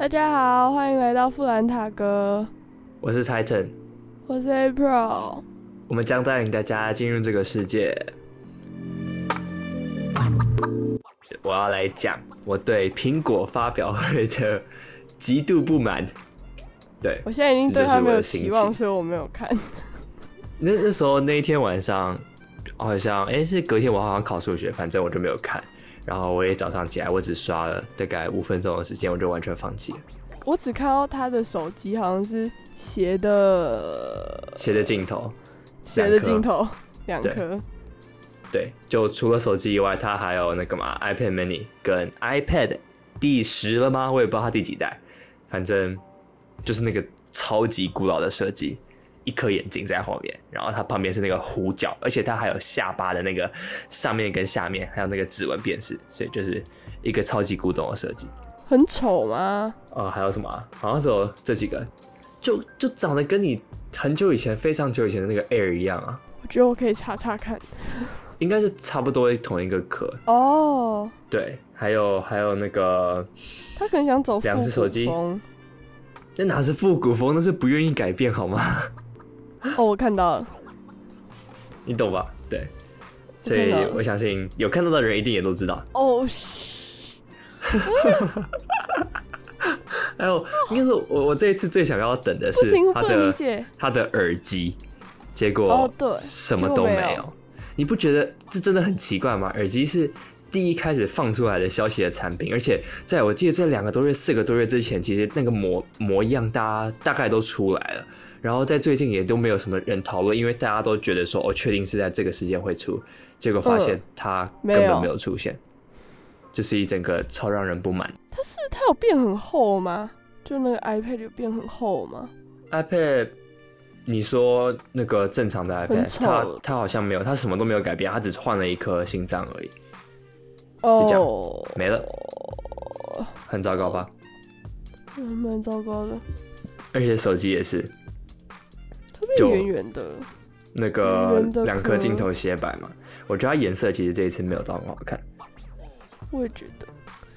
大家好，欢迎来到富兰塔哥，我是 Titan，我是 April。我们将带领大家进入这个世界。我要来讲我对苹果发表会的极度不满。对我现在已经对他没有期期望，所以我没有看。那那时候那一天晚上，好像哎、是隔天我好像考数学，反正我就没有看。然后我也早上起来，我只刷了大概五分钟的时间，我就完全放弃了。我只看到他的手机好像是斜的斜的镜头，斜的镜头，两颗。对，就除了手机以外，它还有那个嘛 iPad mini 跟 iPad 第十了吗？我也不知道它第几代，反正就是那个超级古老的设计，一颗眼睛在后面，然后它旁边是那个弧角，而且它还有下巴的那个上面跟下面，还有那个指纹辨识，所以就是一个超级古董的设计。很丑吗？哦，还有什么、啊？好像只有这几个，就就长得跟你很久以前、非常久以前的那个 Air 一样啊，我觉得我可以查查看。应该是差不多同一个壳。哦，对，还有还有那个，他可能想走复古两只手机风。那哪是复古风，那是不愿意改变好吗？哦，我看到了。你懂吧？对，所以我相信有看到的人一定也都知道。哦，嘘 还有，应该说我我这一次最想要等的是不行，它不能理的他。的耳机，结果哦对什么都没有。你不觉得这真的很奇怪吗？耳机是第一开始放出来的消息的产品，而且在我记得这两个多月、四个多月之前，其实那个模模样大家大概都出来了。然后在最近也都没有什么人讨论，因为大家都觉得说，哦，确定是在这个时间会出，结果发现嗯它根本没有出现，就是一整个超让人不满。它是它有变很厚吗？就那个 iPad 有变很厚吗？iPad，你说那个正常的 iPad，丑它它好像没有，它什么都没有改变，它只换了一颗心脏而已，就这样哦，没了，很糟糕吧？嗯蛮糟糕的。而且手机也是就圆圆的，那个两颗镜头斜摆嘛，我觉得它颜色其实这一次没有到很好看，我也觉得。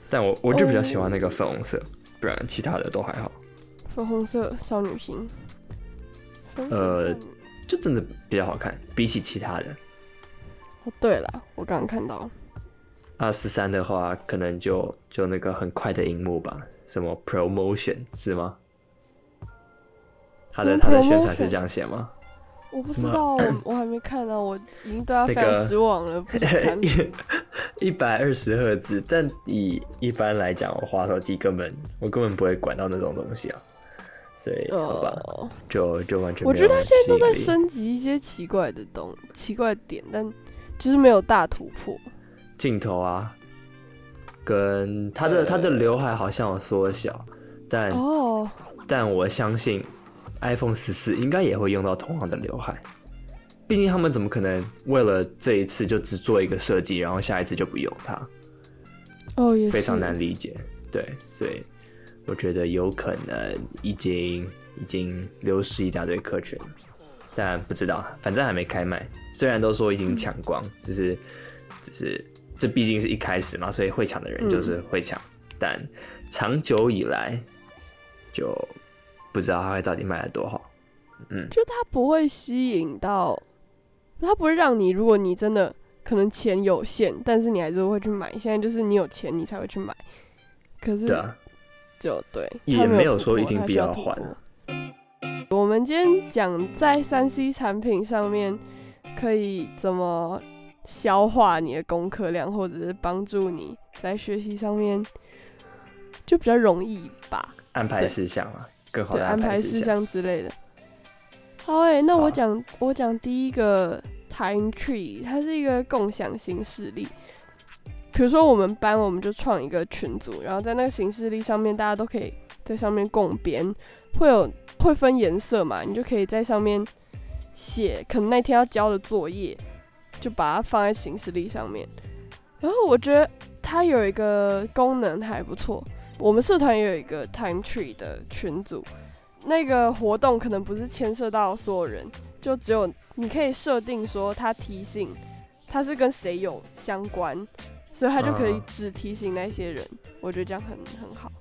但我我就比较喜欢哦那个粉红色，不然其他的都还好，粉红色少女心。呃就真的比较好看，比起其他的。哦，对了，我刚刚看到，二，十三的话，可能就就那个很快的荧幕吧，什么 promotion 是吗？他的他的宣传是这样写吗？我不知道，我我还没看到，我已经对他非常失望了，不想 看。一百二十赫兹，但以一般来讲，我滑手机根本我根本不会管到那种东西啊，所以好吧，哦，就就完全我觉得他现在都在升级一些奇怪的东奇怪的点，但就是没有大突破。镜头啊，跟他的他的刘海好像有缩小，但哦，但我相信 iPhone 十四应该也会用到同样的刘海，毕竟他们怎么可能为了这一次就只做一个设计，然后下一次就不用它，哦，也非常难理解。对，所以我觉得有可能已经已经流失一大堆客群，但不知道，反正还没开卖。虽然都说已经抢光，只是只是这毕竟是一开始嘛，所以会抢的人就是会抢，但长久以来就不知道它会到底卖的多好。嗯，就它不会吸引到，它不会让你，如果你真的可能钱有限，但是你还是会去买。现在就是你有钱你才会去买，可是就对，也没没有说一定必要突要换啊破我们今天讲在三 C 产品上面可以怎么消化你的功课量，或者是帮助你在学习上面就比较容易吧。安排对事项啊，更好对，的安排事事项之类的。好诶、那我好讲我讲第一个 Time Tree，它是一个共享形式力。比如说我们班，我们就创一个群组，然后在那个形式力上面，大家都可以在上面共编，会有会分颜色嘛，你就可以在上面写可能那天要交的作业，就把它放在形式力上面。然后我觉得它有一个功能还不错，我们社团也有一个 Time Tree 的群组，那个活动可能不是牵涉到所有人，就只有你可以设定说他提醒他是跟谁有相关，所以他就可以嗯只提醒那些人。我觉得这样很很好。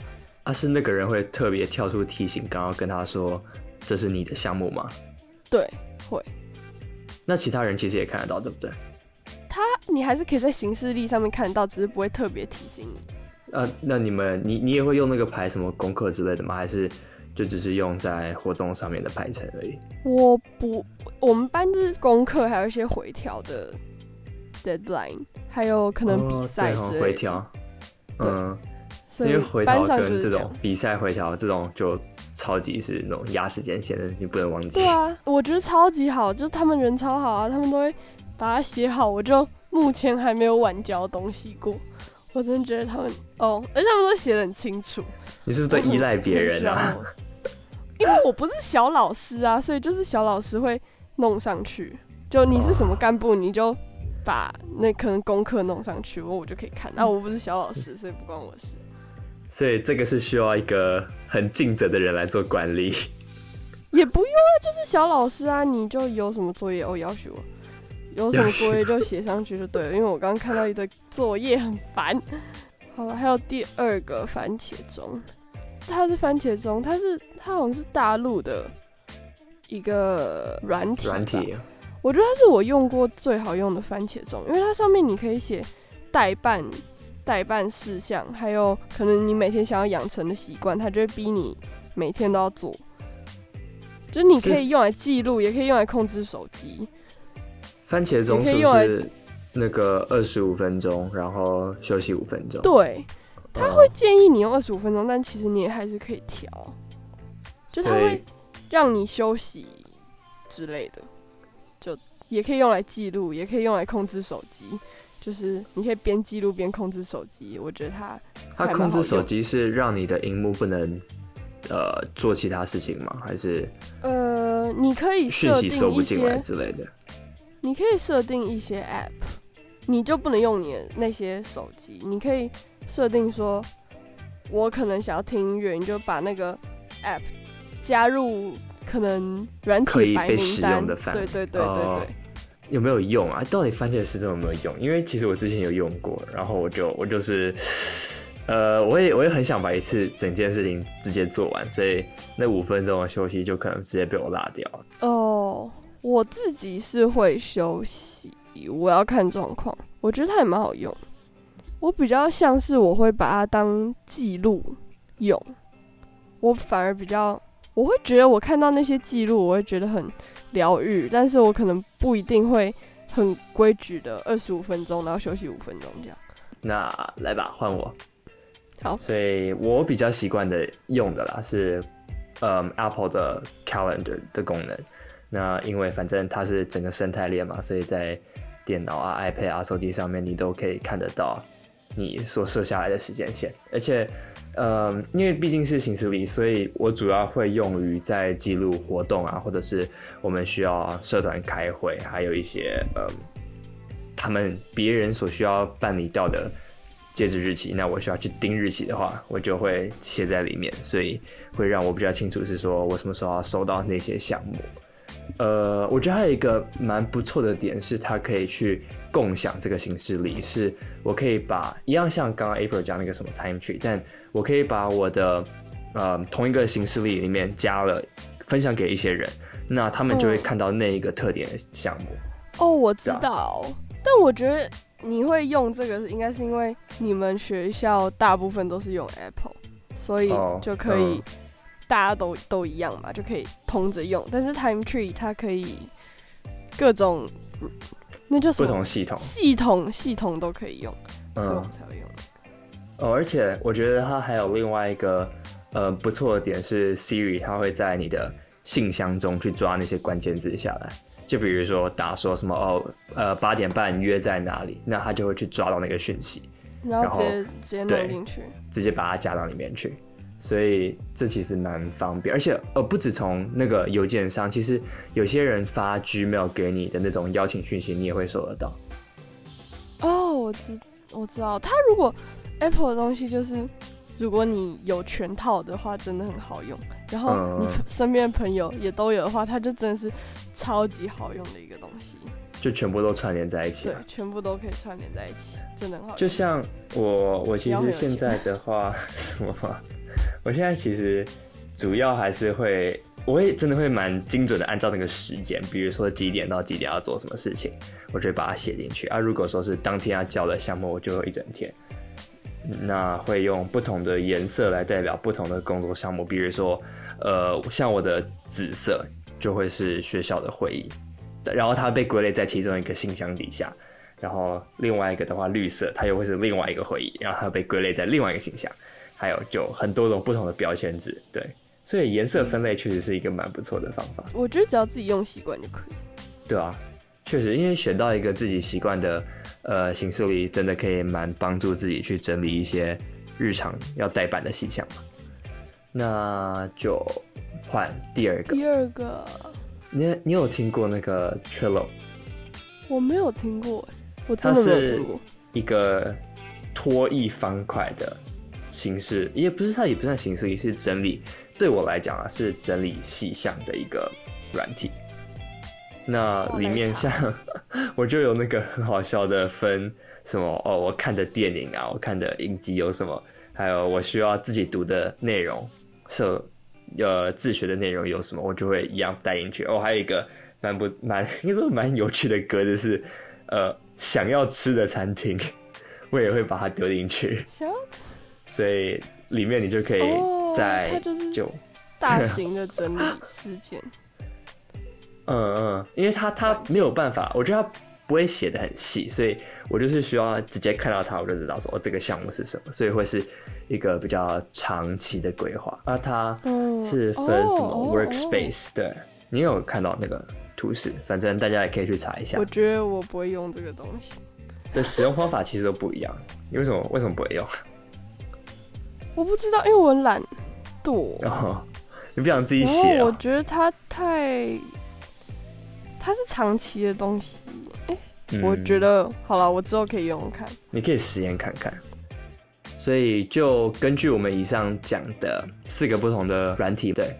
啊，是那个人会特别跳出提醒，刚刚跟他说这是你的项目吗？对，会。那其他人其实也看得到，对不对？他你还是可以在行事历上面看得到，只是不会特别提醒你。呃，那你们你你也会用那个排什么功课之类的吗？还是就只是用在活动上面的排程而已？我不，我们班就是功课，还有一些回调的 deadline，还有可能比赛之类的。回调，嗯，所以回调跟这种比赛回调这种就超级是那种压时间线的，你不能忘记。对啊，我觉得超级好，就是他们人超好啊，他们都会把它写好。我就目前还没有晚交东西过。我真的觉得他们哦，而且他们都写的很清楚。你是不是都依赖别人啊？因为我不是小老师啊，所以就是小老师会弄上去。就你是什么干部，你就把那可能功课弄上去，我我就可以看。那我不是小老师，所以不关我事。所以这个是需要一个很尽责的人来做管理。也不用啊，就是小老师啊，你就有什么作业哦，要求我。有什么作业就写上去就对了，因为我刚刚看到一堆作业很烦。好了，还有第二个番茄钟，它是番茄钟，它是它好像是大陆的一个软体。软体。我觉得它是我用过最好用的番茄钟，因为它上面你可以写代办代办事项，还有可能你每天想要养成的习惯，它就会逼你每天都要做。就是你可以用来记录，也可以用来控制手机。番茄钟是不是那个二十五分钟，然后休息五分钟？对，他会建议你用二十五分钟，但其实你也还是可以调，就他会让你休息之类的，就也可以用来记录，也可以用来控制手机，就是你可以边记录边控制手机。我觉得它它控制手机是让你的荧幕不能呃做其他事情吗？还是呃你可以讯息收不进来之类的？你可以设定一些 app，你就不能用你的那些手机。你可以设定说，我可能想要听音乐，你就把那个 app 加入可能软体白名单。对对对对对。有没有用啊？到底番茄时钟有没有用？因为其实我之前有用过，然后我就我就是，呃，我也我也很想把一次整件事情直接做完，所以那五分钟的休息就可能直接被我落掉了。哦。我自己是会休息，我要看状况。我觉得它也蛮好用。我比较像是我会把它当记录用，我反而比较，我会觉得我看到那些记录，我会觉得很疗愈。但是我可能不一定会很规矩的二十五分钟，然后休息五分钟这样。那来吧，换我。好，所以我比较习惯的用的啦是，嗯，Apple 的 Calendar 的功能。那因为反正它是整个生态链嘛，所以在电脑啊、iPad 啊、手机上面，你都可以看得到你所设下来的时间线。而且，呃，因为毕竟是行事历，所以我主要会用于在记录活动啊，或者是我们需要社团开会，还有一些呃，他们别人所需要办理掉的截止日期。那我需要去盯日期的话，我就会写在里面，所以会让我比较清楚是说我什么时候要收到那些项目。呃，我觉得还有一个蛮不错的点是，它可以去共享这个形式里，是我可以把一样像刚刚 April 讲那个什么 Time Tree，但我可以把我的呃同一个形式里里面加了分享给一些人，那他们就会看到那一个特点的项目。哦，我知道，但我觉得你会用这个，应该是因为你们学校大部分都是用 Apple，所以就可以。大家都都一样嘛，就可以通着用。但是 Time Tree 它可以各种，那就不同系统系统系统都可以用，所以我才会用。哦，而且我觉得它还有另外一个呃不错的点是 Siri，它会在你的信箱中去抓那些关键字下来。就比如说打说什么哦呃八点半约在哪里，那它就会去抓到那个讯息，然后直接直接弄进去，直接把它加到里面去。所以这其实蛮方便，而且呃不止从那个邮件上，其实有些人发 Gmail 给你的那种邀请讯息，你也会收得到。哦，我知我知道，它如果 Apple 的东西就是，如果你有全套的话，真的很好用。然后你身边的朋友也都有的话，它就真的是超级好用的一个东西。就全部都串联在一起，对，全部都可以串联在一起，真的很好。就像我我其实现在的话，什么？我现在其实主要还是会，我会真的会蛮精准的按照那个时间，比如说几点到几点要做什么事情，我就会把它写进去。啊，如果说是当天要交的项目，我就会一整天。那会用不同的颜色来代表不同的工作项目，比如说，呃，像我的紫色就会是学校的会议，然后它被归类在其中一个信箱底下。然后另外一个的话，绿色它又会是另外一个会议，然后它被归类在另外一个信箱，还有就很多种不同的标签纸，对，所以颜色分类确实是一个蛮不错的方法。我觉得只要自己用习惯就可以。对啊，确实，因为选到一个自己习惯的呃形式里，真的可以蛮帮助自己去整理一些日常要代办的细项嘛。那就换第二个。第二个，你你有听过那个 Trello？我没有听过。我真的没有听过一个拖一方块的形式，也不是它也不算形式，也是整理。对我来讲啊，是整理细项的一个软体。那里面像我就有那个很好笑的分什么哦，我看的电影啊，我看的影集有什么，还有我需要自己读的内容，设呃自学的内容有什么，我就会一样带进去。哦，还有一个蛮不蛮应该说蛮有趣的格子是呃。想要吃的餐厅，我也会把它丢进去。所以里面你就可以在就大型的整理事件。嗯嗯，因为他他没有办法，我觉得他不会写的很细，所以我就是需要直接看到他，我就知道说哦这个项目是什么，所以会是一个比较长期的规划。啊，它是分什么 workspace？对你有看到那个？图示，反正大家也可以去查一下。我觉得我不会用这个东西。的使用方法其实都不一样。你为什么为什么不会用？我不知道，因为我懒惰。然后你不想自己写？我觉得它太，它是长期的东西。哎，我觉得好了，我之后可以用用看。你可以实验看看。所以就根据我们以上讲的四个不同的软体，对。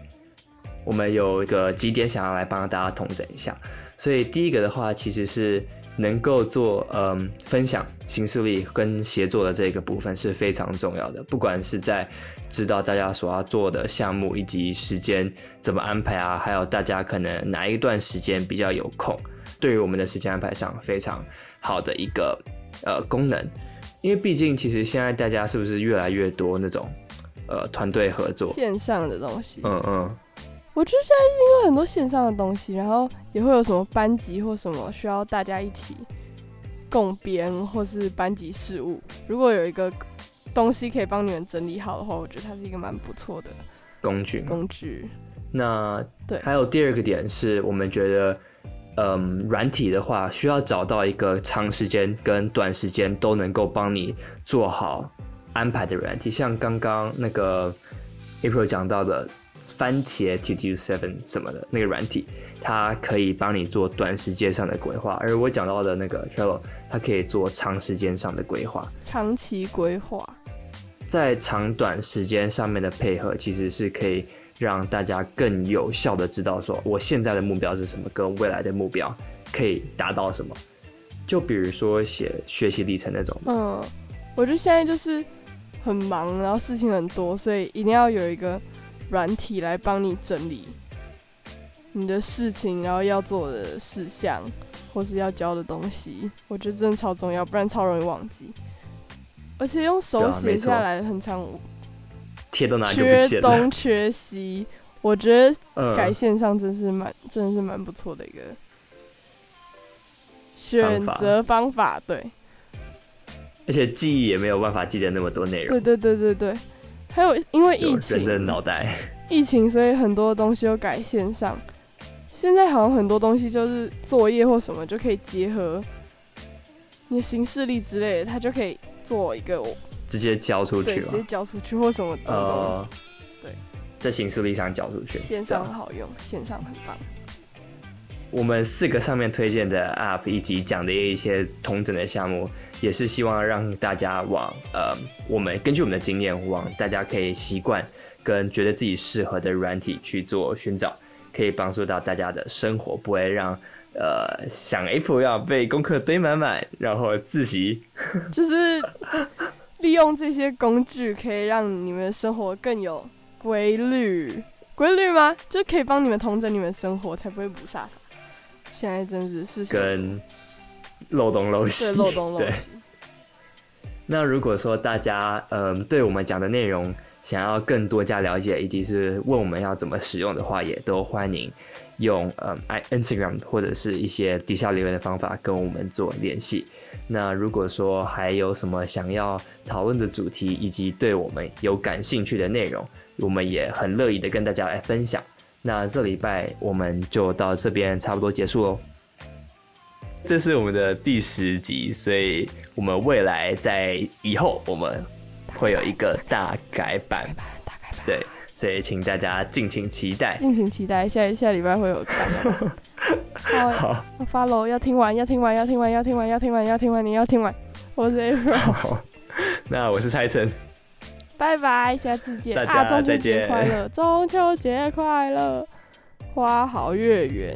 我们有一个几点想要来帮大家统整一下，所以第一个的话，其实是能够做嗯分享形式力跟协作的这个部分是非常重要的。不管是在知道大家所要做的项目以及时间怎么安排啊，还有大家可能哪一段时间比较有空，对于我们的时间安排上非常好的一个呃功能。因为毕竟其实现在大家是不是越来越多那种呃团队合作线上的东西？嗯嗯。我觉得现在是因为很多线上的东西，然后也会有什么班级或什么需要大家一起共编或是班级事务。如果有一个东西可以帮你们整理好的话，我觉得它是一个蛮不错的工具。工具。那对，还有第二个点是我们觉得，嗯，软体的话需要找到一个长时间跟短时间都能够帮你做好安排的软体，像刚刚那个 April 讲到的。番茄 To Do Seven 什么的那个软体，它可以帮你做短时间上的规划，而我讲到的那个 Trello，它可以做长时间上的规划。长期规划，在长短时间上面的配合，其实是可以让大家更有效的知道说，我现在的目标是什么，跟未来的目标可以达到什么。就比如说写学习历程那种。嗯，我觉得现在就是很忙，然后事情很多，所以一定要有一个。软体来帮你整理你的事情，然后要做的事项，或是要教的东西，我觉得真的超重要，不然超容易忘记。而且用手写下来很长，贴到哪里缺东 缺西，我觉得改线上真是蛮，真的是蛮不错的一个选择方法。对，而且记忆也没有办法记得那么多内容。对对对对对。还有，因为疫情，人的脑袋，疫情，所以很多东西都改线上。现在好像很多东西就是作业或什么就可以结合你的行事历之类的，它就可以做一个直接交出去，直接交出去或什么的。对，在行事历上交出去，线上好用，线上很棒。我们四个上面推荐的 App 以及讲的一些同整的项目。也是希望让大家往呃，我们根据我们的经验，往大家可以习惯跟觉得自己适合的软体去做寻找，可以帮助到大家的生活，不会让呃想 Apple 要被功课堆满满，然后自习，就是利用这些工具，可以让你们的生活更有规律。规律吗？就可以帮你们统整你们生活，才不会不飒飒。现在真的是事情跟漏洞漏西，对漏洞漏对西。那如果说大家嗯对我们讲的内容想要更多加了解，以及是问我们要怎么使用的话，也都欢迎用嗯 i Instagram 或者是一些底下留言的方法跟我们做联系。那如果说还有什么想要讨论的主题，以及对我们有感兴趣的内容，我们也很乐意的跟大家来分享。那这礼拜我们就到这边差不多结束喽。这是我们的第十集，所以我们未来在以后我们会有一个大改版，大改版，对，所以请大家敬请期待。敬请期待，下下礼拜会有大概。好，好，要 follow，要听完，要听完，要听完，要听完，要听完，要听完，你要听完。我是 April，那我是蔡晨，拜拜，下次见。大家啊，中秋再节快乐，中秋节快乐，花好月圆。